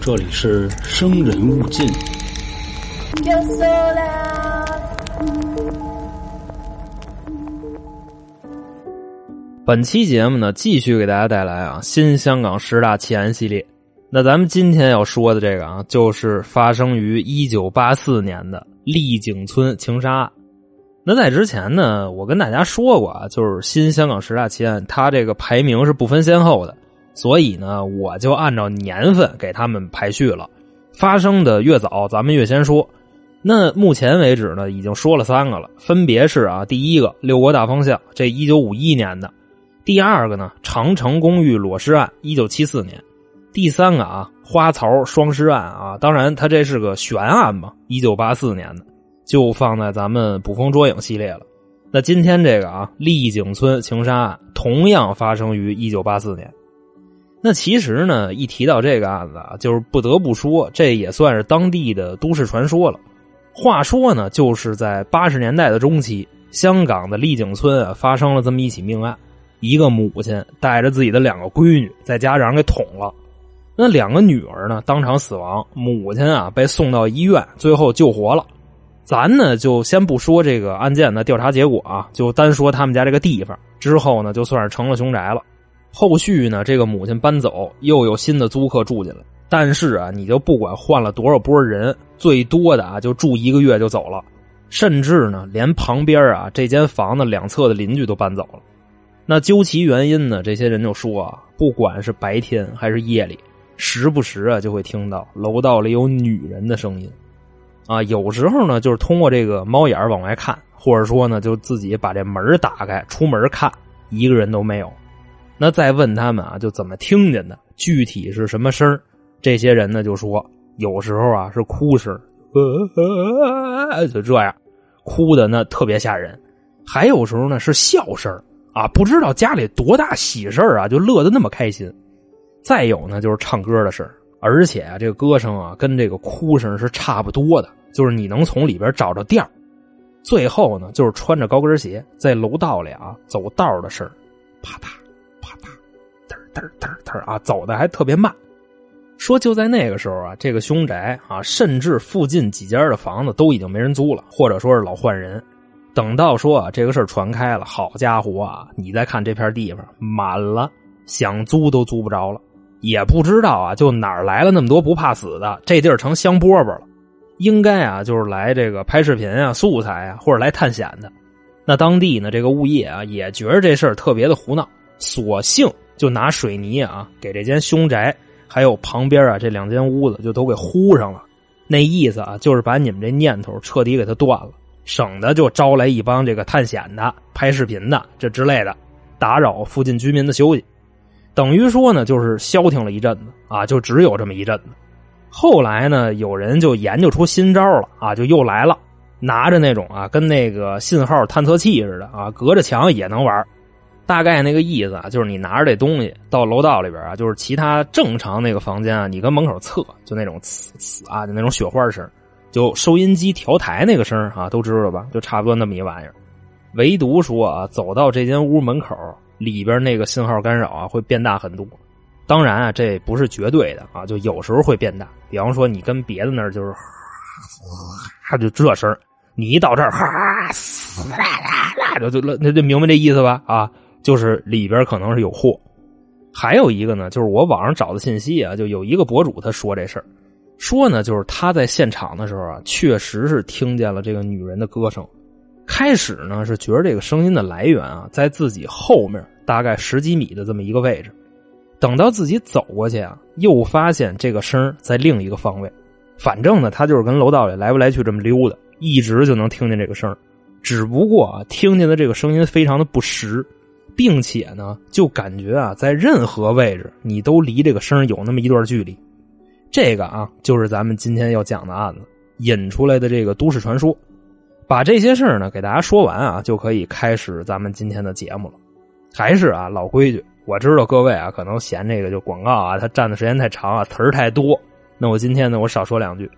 这里是生人勿近。本期节目呢，继续给大家带来啊新香港十大奇案系列。那咱们今天要说的这个啊，就是发生于一九八四年的丽景村情杀案。那在之前呢，我跟大家说过啊，就是新香港十大奇案，它这个排名是不分先后的，所以呢，我就按照年份给他们排序了。发生的越早，咱们越先说。那目前为止呢，已经说了三个了，分别是啊，第一个六国大方向，这一九五一年的；第二个呢，长城公寓裸尸案，一九七四年。第三个啊，花槽双尸案啊，当然它这是个悬案嘛，一九八四年的，就放在咱们捕风捉影系列了。那今天这个啊，丽景村情杀案同样发生于一九八四年。那其实呢，一提到这个案子啊，就是不得不说，这也算是当地的都市传说了。话说呢，就是在八十年代的中期，香港的丽景村啊，发生了这么一起命案，一个母亲带着自己的两个闺女，在家让人给捅了。那两个女儿呢，当场死亡。母亲啊，被送到医院，最后救活了。咱呢，就先不说这个案件的调查结果啊，就单说他们家这个地方。之后呢，就算是成了凶宅了。后续呢，这个母亲搬走，又有新的租客住进来。但是啊，你就不管换了多少波人，最多的啊，就住一个月就走了。甚至呢，连旁边啊这间房子两侧的邻居都搬走了。那究其原因呢，这些人就说啊，不管是白天还是夜里。时不时啊，就会听到楼道里有女人的声音，啊，有时候呢，就是通过这个猫眼往外看，或者说呢，就自己把这门打开出门看，一个人都没有。那再问他们啊，就怎么听见的，具体是什么声这些人呢就说，有时候啊是哭声，就这样，哭的那特别吓人；还有时候呢是笑声啊，不知道家里多大喜事啊，就乐得那么开心。再有呢，就是唱歌的事而且啊，这个歌声啊，跟这个哭声是差不多的，就是你能从里边找着调最后呢，就是穿着高跟鞋在楼道里啊走道的事啪嗒啪嗒，嘚嘚嘚嘚啊，走的还特别慢。说就在那个时候啊，这个凶宅啊，甚至附近几家的房子都已经没人租了，或者说是老换人。等到说啊，这个事传开了，好家伙啊，你再看这片地方满了，想租都租不着了。也不知道啊，就哪儿来了那么多不怕死的？这地儿成香饽饽了。应该啊，就是来这个拍视频啊、素材啊，或者来探险的。那当地呢，这个物业啊，也觉得这事儿特别的胡闹，索性就拿水泥啊，给这间凶宅还有旁边啊这两间屋子就都给糊上了。那意思啊，就是把你们这念头彻底给它断了，省得就招来一帮这个探险的、拍视频的这之类的，打扰附近居民的休息。等于说呢，就是消停了一阵子啊，就只有这么一阵子。后来呢，有人就研究出新招了啊，就又来了，拿着那种啊，跟那个信号探测器似的啊，隔着墙也能玩。大概那个意思啊，就是你拿着这东西到楼道里边啊，就是其他正常那个房间啊，你跟门口测，就那种呲呲啊，就那种雪花声，就收音机调台那个声啊，都知道吧？就差不多那么一玩意儿。唯独说啊，走到这间屋门口。里边那个信号干扰啊会变大很多，当然啊这不是绝对的啊，就有时候会变大。比方说你跟别的那儿就是，哈就这声你一到这儿哈啦就就那就明白这意思吧啊，就是里边可能是有货。还有一个呢，就是我网上找的信息啊，就有一个博主他说这事儿，说呢就是他在现场的时候啊，确实是听见了这个女人的歌声。开始呢是觉得这个声音的来源啊，在自己后面大概十几米的这么一个位置，等到自己走过去啊，又发现这个声在另一个方位。反正呢，他就是跟楼道里来不来去这么溜达，一直就能听见这个声只不过啊，听见的这个声音非常的不实，并且呢，就感觉啊，在任何位置你都离这个声有那么一段距离。这个啊，就是咱们今天要讲的案子引出来的这个都市传说。把这些事儿呢给大家说完啊，就可以开始咱们今天的节目了。还是啊老规矩，我知道各位啊可能嫌这个就广告啊它占的时间太长啊词儿太多。那我今天呢我少说两句，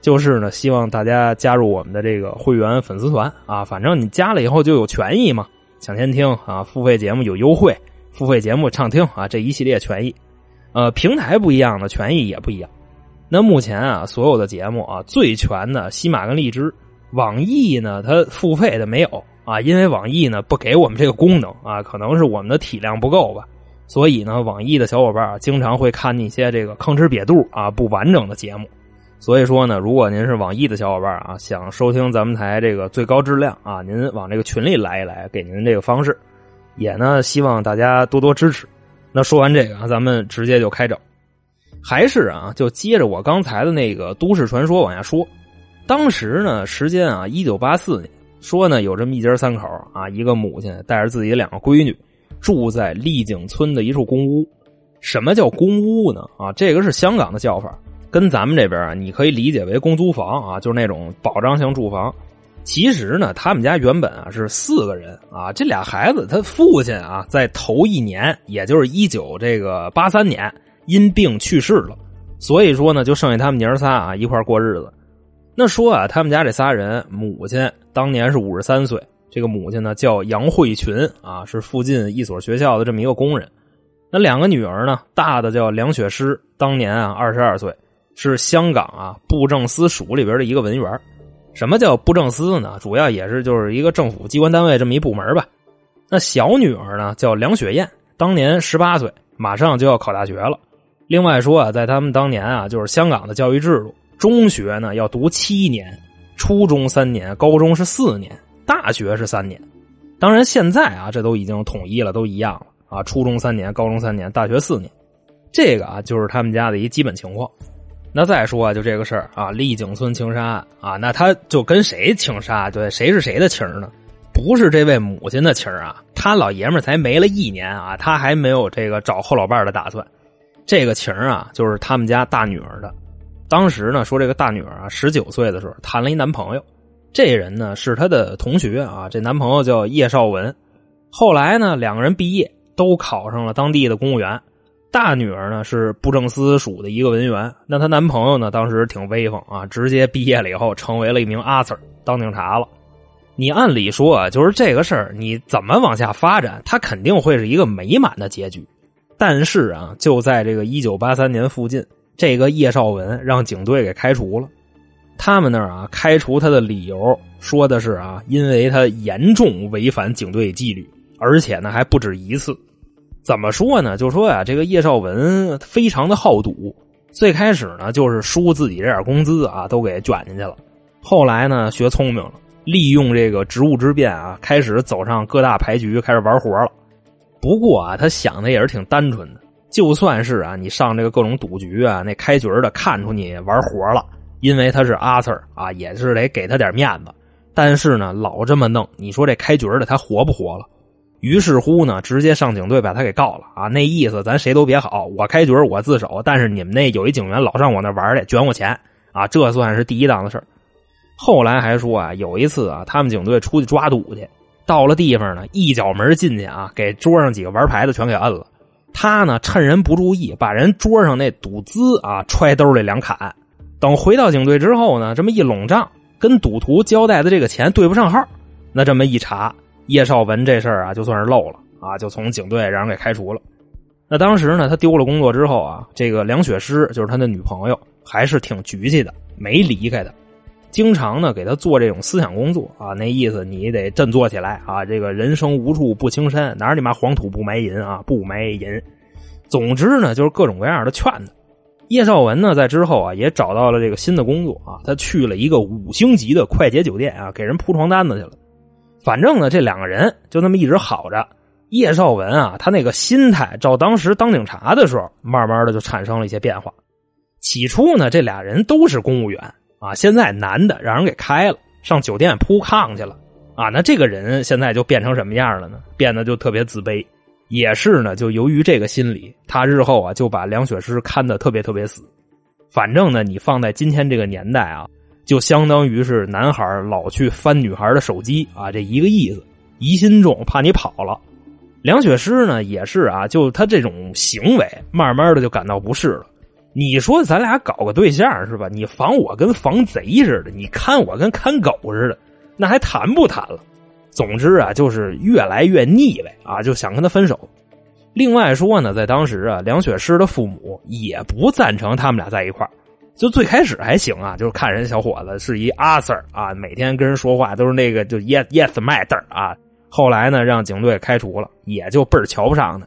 就是呢希望大家加入我们的这个会员粉丝团啊，反正你加了以后就有权益嘛，抢先听啊，付费节目有优惠，付费节目畅听啊这一系列权益。呃，平台不一样的权益也不一样。那目前啊，所有的节目啊，最全的西马跟荔枝，网易呢，它付费的没有啊，因为网易呢不给我们这个功能啊，可能是我们的体量不够吧。所以呢，网易的小伙伴啊，经常会看一些这个吭哧瘪肚啊不完整的节目。所以说呢，如果您是网易的小伙伴啊，想收听咱们台这个最高质量啊，您往这个群里来一来，给您这个方式，也呢希望大家多多支持。那说完这个啊，咱们直接就开整，还是啊，就接着我刚才的那个都市传说往下说。当时呢，时间啊，一九八四年，说呢有这么一家三口啊，一个母亲带着自己两个闺女，住在丽景村的一处公屋。什么叫公屋呢？啊，这个是香港的叫法。跟咱们这边啊，你可以理解为公租房啊，就是那种保障性住房。其实呢，他们家原本啊是四个人啊，这俩孩子他父亲啊在头一年，也就是一九这个八三年因病去世了，所以说呢就剩下他们娘仨啊一块过日子。那说啊，他们家这仨人，母亲当年是五十三岁，这个母亲呢叫杨慧群啊，是附近一所学校的这么一个工人。那两个女儿呢，大的叫梁雪诗，当年啊二十二岁。是香港啊布政司署里边的一个文员什么叫布政司呢？主要也是就是一个政府机关单位这么一部门吧。那小女儿呢叫梁雪燕，当年十八岁，马上就要考大学了。另外说啊，在他们当年啊，就是香港的教育制度，中学呢要读七年，初中三年，高中是四年，大学是三年。当然现在啊，这都已经统一了，都一样了啊，初中三年，高中三年，大学四年。这个啊，就是他们家的一基本情况。那再说啊就这个事儿啊，丽景村情杀案啊，那他就跟谁情杀？对，谁是谁的情呢？不是这位母亲的情啊，他老爷们才没了一年啊，他还没有这个找后老伴的打算。这个情啊，就是他们家大女儿的。当时呢，说这个大女儿啊，十九岁的时候谈了一男朋友，这人呢是他的同学啊，这男朋友叫叶绍文。后来呢，两个人毕业都考上了当地的公务员。大女儿呢是布政司署的一个文员，那她男朋友呢当时挺威风啊，直接毕业了以后成为了一名阿 Sir，当警察了。你按理说啊，就是这个事儿，你怎么往下发展，他肯定会是一个美满的结局。但是啊，就在这个一九八三年附近，这个叶绍文让警队给开除了。他们那儿啊，开除他的理由说的是啊，因为他严重违反警队纪律，而且呢还不止一次。怎么说呢？就说呀，这个叶绍文非常的好赌。最开始呢，就是输自己这点工资啊，都给卷进去了。后来呢，学聪明了，利用这个职务之便啊，开始走上各大牌局，开始玩活了。不过啊，他想的也是挺单纯的。就算是啊，你上这个各种赌局啊，那开局的看出你玩活了，因为他是阿 Sir 啊，也是得给他点面子。但是呢，老这么弄，你说这开局的他活不活了？于是乎呢，直接上警队把他给告了啊！那意思咱谁都别好，我开局我自首，但是你们那有一警员老上我那玩去，卷我钱啊！这算是第一档的事后来还说啊，有一次啊，他们警队出去抓赌去，到了地方呢，一脚门进去啊，给桌上几个玩牌的全给摁了。他呢，趁人不注意，把人桌上那赌资啊揣兜里两砍。等回到警队之后呢，这么一拢账，跟赌徒交代的这个钱对不上号，那这么一查。叶绍文这事儿啊，就算是漏了啊，就从警队让人给开除了。那当时呢，他丢了工作之后啊，这个梁雪诗就是他的女朋友，还是挺局气的，没离开他，经常呢给他做这种思想工作啊。那意思你得振作起来啊，这个人生无处不青山，哪你妈黄土不埋银啊，不埋银。总之呢，就是各种各样的劝他。叶绍文呢，在之后啊，也找到了这个新的工作啊，他去了一个五星级的快捷酒店啊，给人铺床单子去了。反正呢，这两个人就那么一直好着。叶绍文啊，他那个心态，照当时当警察的时候，慢慢的就产生了一些变化。起初呢，这俩人都是公务员啊，现在男的让人给开了，上酒店铺炕去了啊。那这个人现在就变成什么样了呢？变得就特别自卑。也是呢，就由于这个心理，他日后啊就把梁雪诗看得特别特别死。反正呢，你放在今天这个年代啊。就相当于是男孩老去翻女孩的手机啊，这一个意思，疑心重，怕你跑了。梁雪诗呢也是啊，就他这种行为，慢慢的就感到不适了。你说咱俩搞个对象是吧？你防我跟防贼似的，你看我跟看狗似的，那还谈不谈了？总之啊，就是越来越腻歪啊，就想跟他分手。另外说呢，在当时啊，梁雪诗的父母也不赞成他们俩在一块儿。就最开始还行啊，就是看人小伙子是一阿 Sir 啊，每天跟人说话都是那个就 Yes Yes Matter 啊。后来呢，让警队开除了，也就倍儿瞧不上他。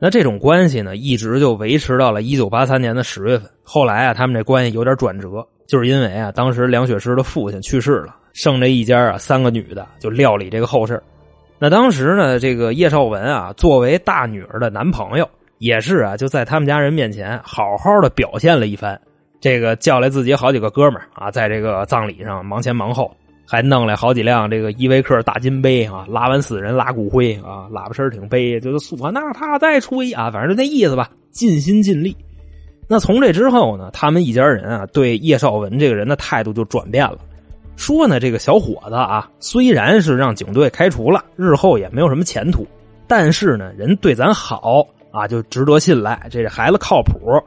那这种关系呢，一直就维持到了一九八三年的十月份。后来啊，他们这关系有点转折，就是因为啊，当时梁雪诗的父亲去世了，剩这一家啊三个女的就料理这个后事那当时呢，这个叶绍文啊，作为大女儿的男朋友，也是啊，就在他们家人面前好好的表现了一番。这个叫来自己好几个哥们儿啊，在这个葬礼上忙前忙后，还弄来好几辆这个依维柯大金杯啊，拉完死人拉骨灰啊，喇叭声挺悲，就是唢呐他再吹啊，反正就那意思吧，尽心尽力。那从这之后呢，他们一家人啊，对叶绍文这个人的态度就转变了，说呢，这个小伙子啊，虽然是让警队开除了，日后也没有什么前途，但是呢，人对咱好啊，就值得信赖，这孩子靠谱。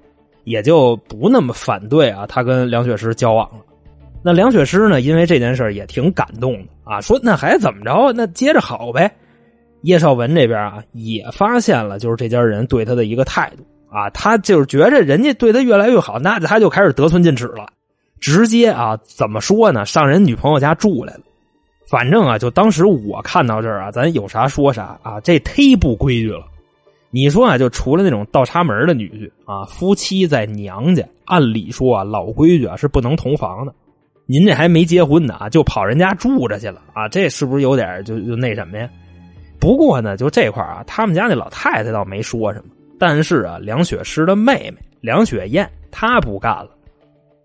也就不那么反对啊，他跟梁雪诗交往了。那梁雪诗呢，因为这件事也挺感动的啊，说那还怎么着？那接着好呗。叶绍文这边啊，也发现了就是这家人对他的一个态度啊，他就是觉着人家对他越来越好，那他就开始得寸进尺了，直接啊，怎么说呢？上人女朋友家住来了。反正啊，就当时我看到这儿啊，咱有啥说啥啊，这忒不规矩了。你说啊，就除了那种倒插门的女婿啊，夫妻在娘家，按理说啊，老规矩啊是不能同房的。您这还没结婚呢啊，就跑人家住着去了啊，这是不是有点就就那什么呀？不过呢，就这块啊，他们家那老太太倒没说什么，但是啊，梁雪诗的妹妹梁雪燕她不干了，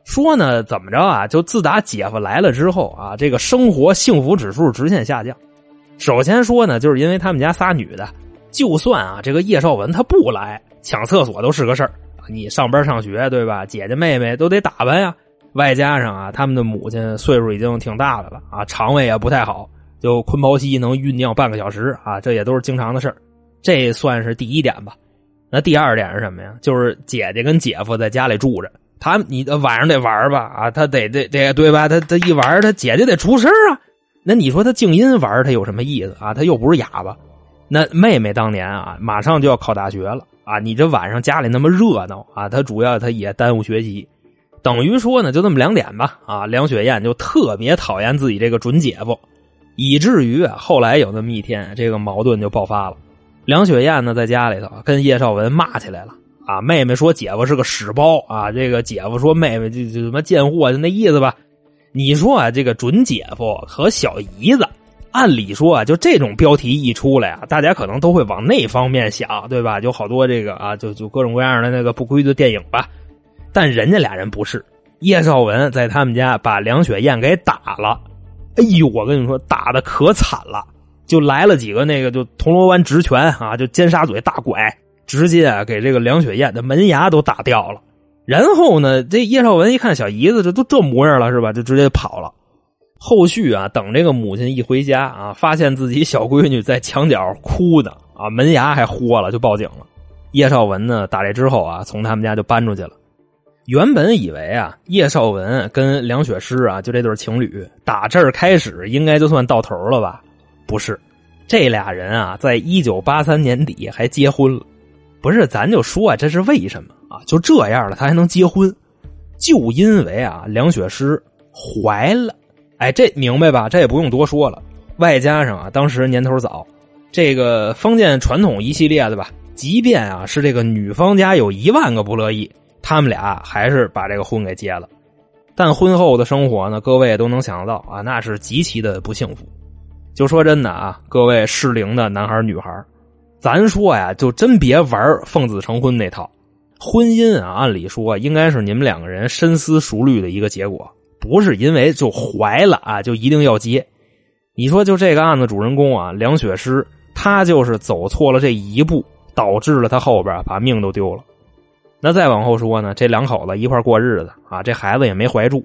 说呢，怎么着啊？就自打姐夫来了之后啊，这个生活幸福指数直线下降。首先说呢，就是因为他们家仨女的。就算啊，这个叶绍文他不来抢厕所都是个事儿你上班上学对吧？姐姐妹妹都得打扮呀。外加上啊，他们的母亲岁数已经挺大的了啊，肠胃也不太好，就坤包期能酝酿半个小时啊，这也都是经常的事儿。这算是第一点吧。那第二点是什么呀？就是姐姐跟姐夫在家里住着，他你晚上得玩吧啊，他得得得对吧？他他一玩，他姐姐得出声啊。那你说他静音玩，他有什么意思啊？他又不是哑巴。那妹妹当年啊，马上就要考大学了啊！你这晚上家里那么热闹啊，她主要她也耽误学习，等于说呢，就这么两点吧啊！梁雪燕就特别讨厌自己这个准姐夫，以至于，后来有那么一天，这个矛盾就爆发了。梁雪燕呢，在家里头跟叶绍文骂起来了啊！妹妹说姐夫是个屎包啊，这个姐夫说妹妹就就什么贱货，就那意思吧。你说啊，这个准姐夫和小姨子。按理说啊，就这种标题一出来啊，大家可能都会往那方面想，对吧？就好多这个啊，就就各种各样的那个不规矩电影吧。但人家俩人不是，叶绍文在他们家把梁雪燕给打了。哎呦，我跟你说，打的可惨了，就来了几个那个就铜锣湾直拳啊，就尖沙咀大拐，直接啊给这个梁雪燕的门牙都打掉了。然后呢，这叶绍文一看小姨子这都这模样了，是吧？就直接跑了。后续啊，等这个母亲一回家啊，发现自己小闺女在墙角哭呢，啊，门牙还豁了，就报警了。叶绍文呢，打这之后啊，从他们家就搬出去了。原本以为啊，叶绍文跟梁雪诗啊，就这对情侣，打这儿开始应该就算到头了吧？不是，这俩人啊，在一九八三年底还结婚了。不是，咱就说啊这是为什么啊？就这样了，他还能结婚，就因为啊，梁雪诗怀了。哎，这明白吧？这也不用多说了。外加上啊，当时年头早，这个封建传统一系列的吧，即便啊是这个女方家有一万个不乐意，他们俩还是把这个婚给结了。但婚后的生活呢，各位都能想到啊，那是极其的不幸福。就说真的啊，各位适龄的男孩女孩，咱说呀，就真别玩奉子成婚那套。婚姻啊，按理说应该是你们两个人深思熟虑的一个结果。不是因为就怀了啊，就一定要结。你说就这个案子主人公啊，梁雪诗，他就是走错了这一步，导致了他后边把命都丢了。那再往后说呢，这两口子一块过日子啊，这孩子也没怀住，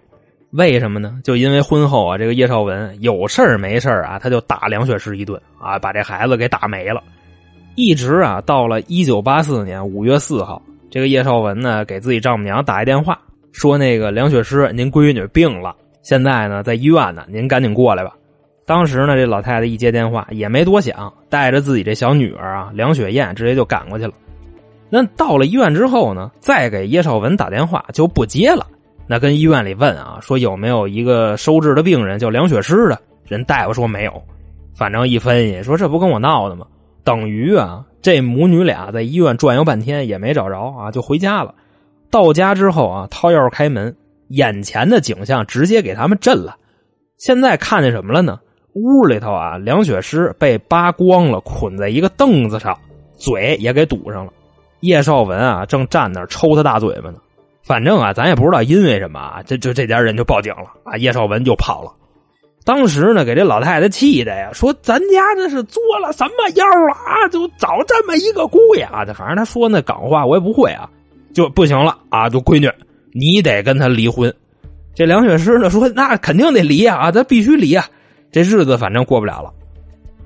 为什么呢？就因为婚后啊，这个叶绍文有事儿没事儿啊，他就打梁雪诗一顿啊，把这孩子给打没了。一直啊，到了一九八四年五月四号，这个叶绍文呢，给自己丈母娘打一电话。说那个梁雪诗，您闺女病了，现在呢在医院呢，您赶紧过来吧。当时呢，这老太太一接电话也没多想，带着自己这小女儿啊梁雪燕直接就赶过去了。那到了医院之后呢，再给叶绍文打电话就不接了。那跟医院里问啊，说有没有一个收治的病人叫梁雪诗的？人大夫说没有。反正一分析说这不跟我闹的吗？等于啊，这母女俩在医院转悠半天也没找着啊，就回家了。到家之后啊，掏钥匙开门，眼前的景象直接给他们震了。现在看见什么了呢？屋里头啊，梁雪诗被扒光了，捆在一个凳子上，嘴也给堵上了。叶绍文啊，正站那抽他大嘴巴呢。反正啊，咱也不知道因为什么啊，这就这家人就报警了啊。叶绍文就跑了。当时呢，给这老太太气的呀，说咱家这是做了什么妖啊？就找这么一个姑爷啊！反正他说那港话我也不会啊，就不行了啊！就闺女，你得跟他离婚。这梁雪诗呢说，那肯定得离啊，咱必须离啊。这日子反正过不了了。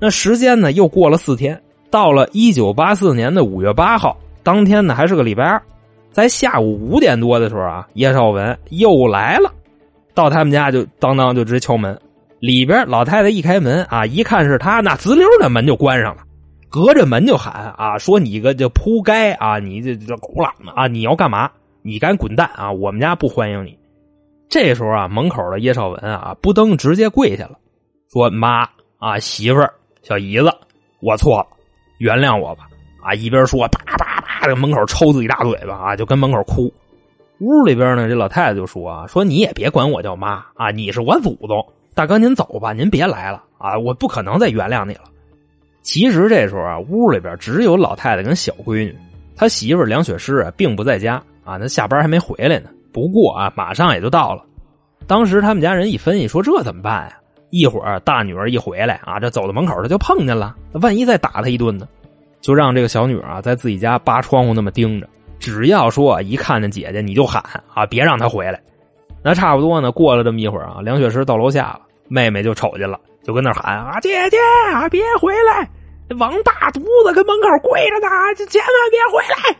那时间呢又过了四天，到了一九八四年的五月八号，当天呢还是个礼拜二，在下午五点多的时候啊，叶绍文又来了，到他们家就当当就直接敲门。里边老太太一开门啊，一看是他，那滋溜的门就关上了，隔着门就喊啊，说你个这扑街啊，你这这狗懒子啊，你要干嘛？你赶紧滚蛋啊！我们家不欢迎你。这时候啊，门口的叶绍文啊，不登直接跪下了。说妈啊，媳妇儿、小姨子，我错了，原谅我吧！啊，一边说，啪啪啪，在门口抽自己大嘴巴啊，就跟门口哭。屋里边呢，这老太太就说啊，说你也别管我叫妈啊，你是我祖宗，大哥您走吧，您别来了啊，我不可能再原谅你了。其实这时候啊，屋里边只有老太太跟小闺女，他媳妇梁雪诗啊，并不在家啊，那下班还没回来呢。不过啊，马上也就到了。当时他们家人一分析说，这怎么办呀？一会儿大女儿一回来啊，这走到门口他就碰见了，万一再打他一顿呢？就让这个小女儿啊在自己家扒窗户那么盯着，只要说一看见姐姐你就喊啊，别让她回来。那差不多呢，过了这么一会儿啊，梁雪诗到楼下了，妹妹就瞅见了，就跟那喊啊，姐姐啊，别回来！王大犊子跟门口跪着呢，千万别回来！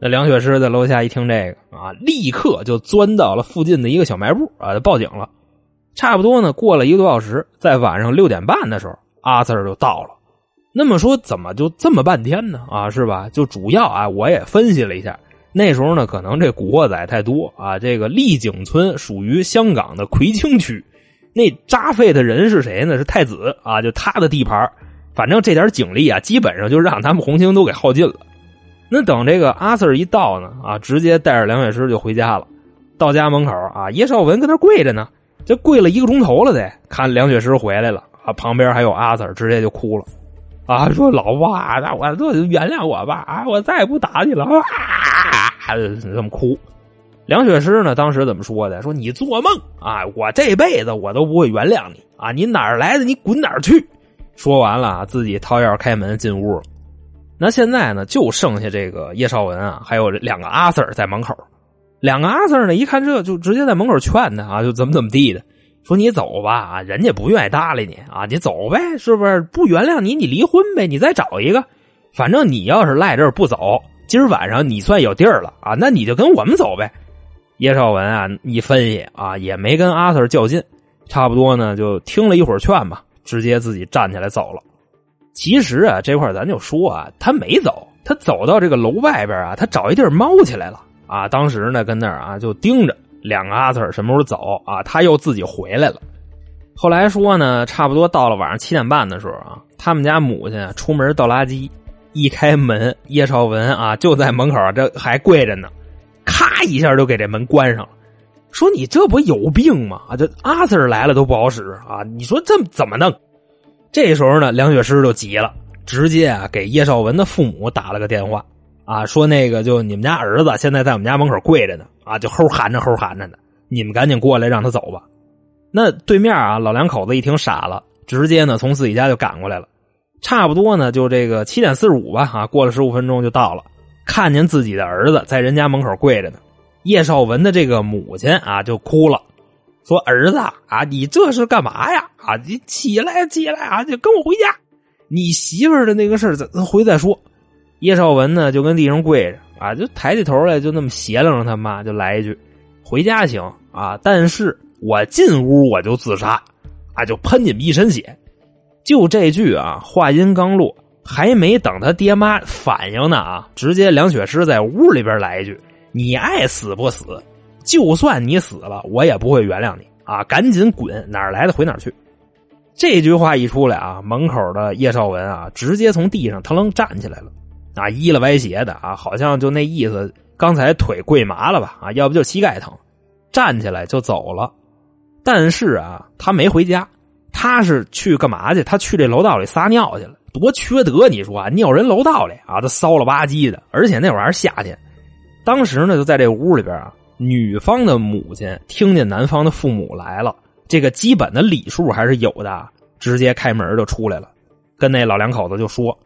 那梁雪诗在楼下一听这个啊，立刻就钻到了附近的一个小卖部啊，就报警了。差不多呢，过了一个多小时，在晚上六点半的时候，阿 Sir 就到了。那么说，怎么就这么半天呢？啊，是吧？就主要啊，我也分析了一下，那时候呢，可能这古惑仔太多啊。这个丽景村属于香港的葵青区，那扎废的人是谁呢？是太子啊，就他的地盘。反正这点警力啊，基本上就让他们红星都给耗尽了。那等这个阿 Sir 一到呢，啊，直接带着梁雪诗就回家了。到家门口啊，叶绍文跟那跪着呢。这跪了一个钟头了，得看梁雪诗回来了啊！旁边还有阿 Sir，直接就哭了啊！说老爸，那我这原谅我吧啊！我再也不打你了啊！这么哭。梁雪诗呢，当时怎么说的？说你做梦啊！我这辈子我都不会原谅你啊！你哪儿来的？你滚哪儿去！说完了，自己掏钥匙开门进屋。那现在呢，就剩下这个叶绍文啊，还有两个阿 Sir 在门口。两个阿 Sir 呢，一看这就直接在门口劝他啊，就怎么怎么地的，说你走吧啊，人家不愿意搭理你啊，你走呗，是不是？不原谅你，你离婚呗，你再找一个，反正你要是赖这儿不走，今儿晚上你算有地儿了啊，那你就跟我们走呗。叶绍文啊，一分析啊，也没跟阿 Sir 较劲，差不多呢，就听了一会儿劝吧，直接自己站起来走了。其实啊，这块咱就说啊，他没走，他走到这个楼外边啊，他找一地儿猫起来了。啊，当时呢，跟那儿啊就盯着两个阿 Sir 什么时候走啊，他又自己回来了。后来说呢，差不多到了晚上七点半的时候啊，他们家母亲出门倒垃圾，一开门，叶绍文啊就在门口，这还跪着呢，啪一下就给这门关上了。说你这不有病吗？啊，这阿 Sir 来了都不好使啊！你说这怎么弄？这时候呢，梁雪诗就急了，直接啊给叶绍文的父母打了个电话。啊，说那个就你们家儿子现在在我们家门口跪着呢，啊，就齁喊着齁喊着呢，你们赶紧过来让他走吧。那对面啊，老两口子一听傻了，直接呢从自己家就赶过来了。差不多呢，就这个七点四十五吧，啊，过了十五分钟就到了，看见自己的儿子在人家门口跪着呢。叶绍文的这个母亲啊就哭了，说儿子啊，你这是干嘛呀？啊，你起来起来啊，就跟我回家，你媳妇的那个事儿咱回再说。叶绍文呢，就跟地上跪着啊，就抬起头来，就那么斜楞着他妈，就来一句：“回家行啊，但是我进屋我就自杀啊，就喷你们一身血。就这句啊，话音刚落，还没等他爹妈反应呢啊，直接梁雪诗在屋里边来一句：“你爱死不死，就算你死了，我也不会原谅你啊！赶紧滚，哪来的回哪去。”这句话一出来啊，门口的叶绍文啊，直接从地上腾楞站起来了，啊，依了歪斜的啊，好像就那意思，刚才腿跪麻了吧啊，要不就膝盖疼，站起来就走了。但是啊，他没回家。他是去干嘛去？他去这楼道里撒尿去了，多缺德！你说啊，尿人楼道里啊，这骚了吧唧的。而且那玩意儿还是夏天，当时呢就在这屋里边啊，女方的母亲听见男方的父母来了，这个基本的礼数还是有的，直接开门就出来了，跟那老两口子就说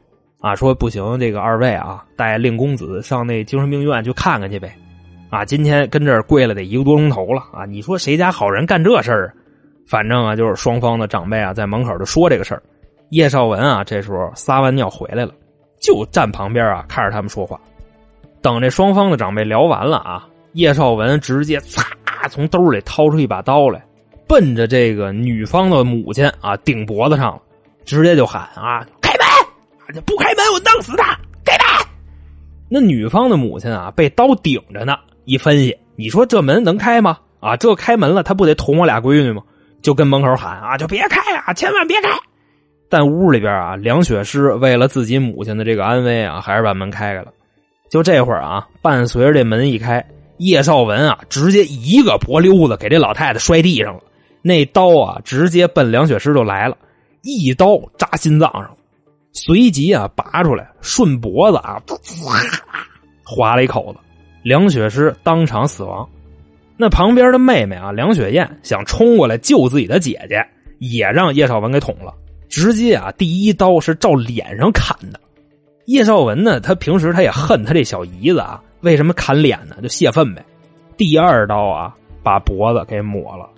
啊，说不行，这个二位啊，带令公子上那精神病院去看看去呗，啊，今天跟这儿跪了得一个多钟头了啊，你说谁家好人干这事儿？反正啊，就是双方的长辈啊，在门口就说这个事儿。叶绍文啊，这时候撒完尿回来了，就站旁边啊，看着他们说话。等这双方的长辈聊完了啊，叶绍文直接擦从兜里掏出一把刀来，奔着这个女方的母亲啊顶脖子上了，直接就喊啊：“开门！不开门，我弄死他！开门！”那女方的母亲啊，被刀顶着呢。一分析，你说这门能开吗？啊，这开门了，他不得捅我俩闺女吗？就跟门口喊啊，就别开啊，千万别开！但屋里边啊，梁雪诗为了自己母亲的这个安危啊，还是把门开开了。就这会儿啊，伴随着这门一开，叶绍文啊，直接一个脖溜子给这老太太摔地上了。那刀啊，直接奔梁雪诗就来了，一刀扎心脏上，随即啊，拔出来顺脖子啊，划了一口子，梁雪诗当场死亡。那旁边的妹妹啊，梁雪燕想冲过来救自己的姐姐，也让叶绍文给捅了。直接啊，第一刀是照脸上砍的。叶绍文呢，他平时他也恨他这小姨子啊，为什么砍脸呢？就泄愤呗。第二刀啊，把脖子给抹了。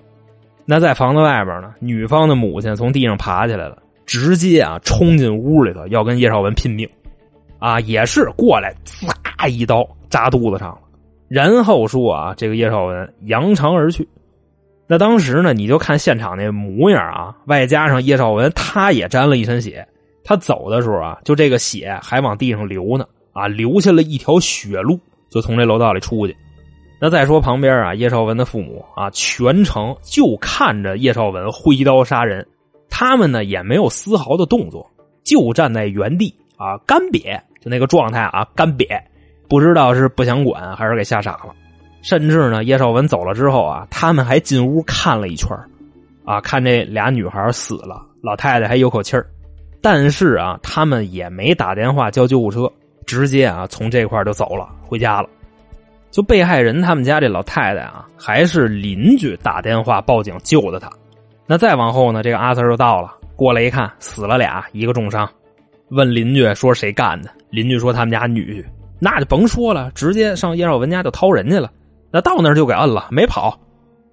那在房子外边呢，女方的母亲从地上爬起来了，直接啊冲进屋里头要跟叶绍文拼命，啊，也是过来呲一刀扎肚子上了。然后说啊，这个叶绍文扬长而去。那当时呢，你就看现场那模样啊，外加上叶绍文他也沾了一身血。他走的时候啊，就这个血还往地上流呢，啊，留下了一条血路，就从这楼道里出去。那再说旁边啊，叶绍文的父母啊，全程就看着叶绍文挥刀杀人，他们呢也没有丝毫的动作，就站在原地啊，干瘪，就那个状态啊，干瘪。不知道是不想管还是给吓傻了，甚至呢，叶绍文走了之后啊，他们还进屋看了一圈啊，看这俩女孩死了，老太太还有口气儿，但是啊，他们也没打电话叫救护车，直接啊从这块就走了，回家了。就被害人他们家这老太太啊，还是邻居打电话报警救的他。那再往后呢，这个阿 Sir 就到了，过来一看，死了俩，一个重伤，问邻居说谁干的，邻居说他们家女婿。那就甭说了，直接上叶绍文家就掏人去了。那到那儿就给摁了，没跑。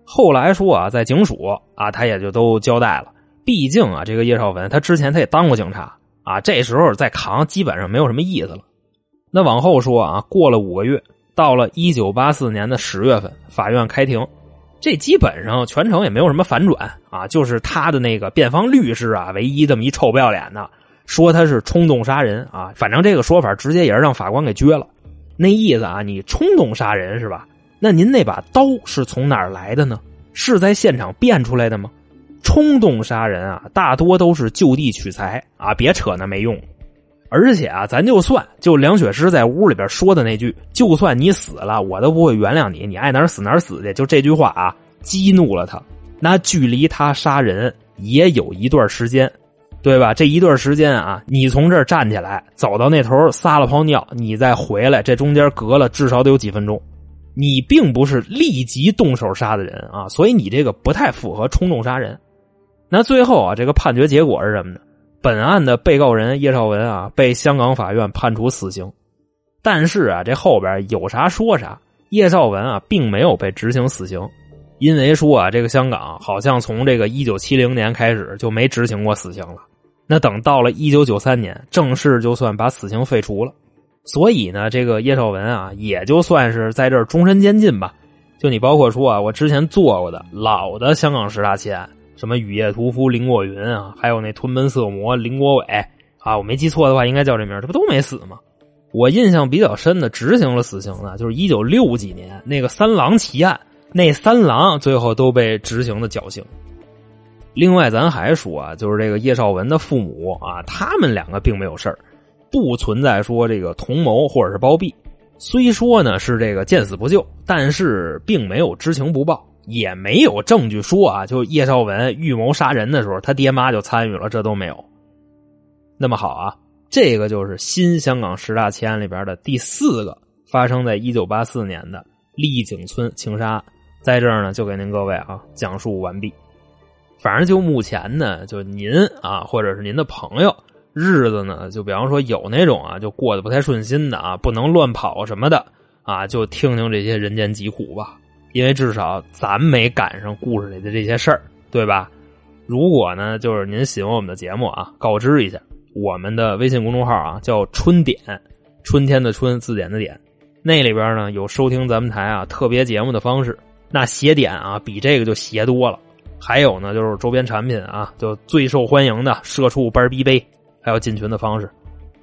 后来说啊，在警署啊，他也就都交代了。毕竟啊，这个叶绍文他之前他也当过警察啊，这时候再扛基本上没有什么意思了。那往后说啊，过了五个月，到了一九八四年的十月份，法院开庭，这基本上全程也没有什么反转啊，就是他的那个辩方律师啊，唯一这么一臭不要脸的。说他是冲动杀人啊，反正这个说法直接也是让法官给撅了。那意思啊，你冲动杀人是吧？那您那把刀是从哪儿来的呢？是在现场变出来的吗？冲动杀人啊，大多都是就地取材啊，别扯那没用。而且啊，咱就算就梁雪诗在屋里边说的那句“就算你死了，我都不会原谅你，你爱哪儿死哪儿死去”，就这句话啊，激怒了他。那距离他杀人也有一段时间。对吧？这一段时间啊，你从这儿站起来，走到那头撒了泡尿，你再回来，这中间隔了至少得有几分钟。你并不是立即动手杀的人啊，所以你这个不太符合冲动杀人。那最后啊，这个判决结果是什么呢？本案的被告人叶绍文啊，被香港法院判处死刑。但是啊，这后边有啥说啥，叶绍文啊，并没有被执行死刑。因为说啊，这个香港好像从这个一九七零年开始就没执行过死刑了。那等到了一九九三年，正式就算把死刑废除了，所以呢，这个叶绍文啊，也就算是在这儿终身监禁吧。就你包括说啊，我之前做过的老的香港十大奇案，什么雨夜屠夫林过云啊，还有那屯门色魔林国伟啊，我没记错的话应该叫这名，这不都没死吗？我印象比较深的执行了死刑的，就是一九六几年那个三郎奇案，那三郎最后都被执行的绞刑。另外，咱还说啊，就是这个叶绍文的父母啊，他们两个并没有事儿，不存在说这个同谋或者是包庇。虽说呢是这个见死不救，但是并没有知情不报，也没有证据说啊，就叶绍文预谋杀人的时候，他爹妈就参与了，这都没有。那么好啊，这个就是新香港十大奇案里边的第四个，发生在一九八四年的丽景村情杀案，在这儿呢就给您各位啊讲述完毕。反正就目前呢，就您啊，或者是您的朋友，日子呢，就比方说有那种啊，就过得不太顺心的啊，不能乱跑什么的啊，就听听这些人间疾苦吧，因为至少咱没赶上故事里的这些事儿，对吧？如果呢，就是您喜欢我们的节目啊，告知一下，我们的微信公众号啊叫“春点”，春天的春，字典的点，那里边呢有收听咱们台啊特别节目的方式，那斜点啊比这个就斜多了。还有呢，就是周边产品啊，就最受欢迎的社畜班逼杯，还有进群的方式。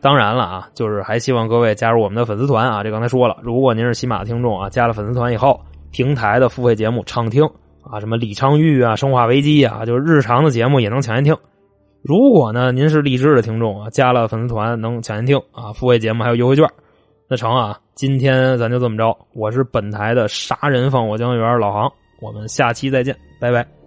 当然了啊，就是还希望各位加入我们的粉丝团啊。这刚才说了，如果您是喜马听众啊，加了粉丝团以后，平台的付费节目畅听啊，什么李昌钰啊、生化危机啊，就是日常的节目也能抢先听。如果呢，您是荔枝的听众啊，加了粉丝团能抢先听啊，付费节目还有优惠券。那成啊，今天咱就这么着。我是本台的杀人放火江源老航，我们下期再见，拜拜。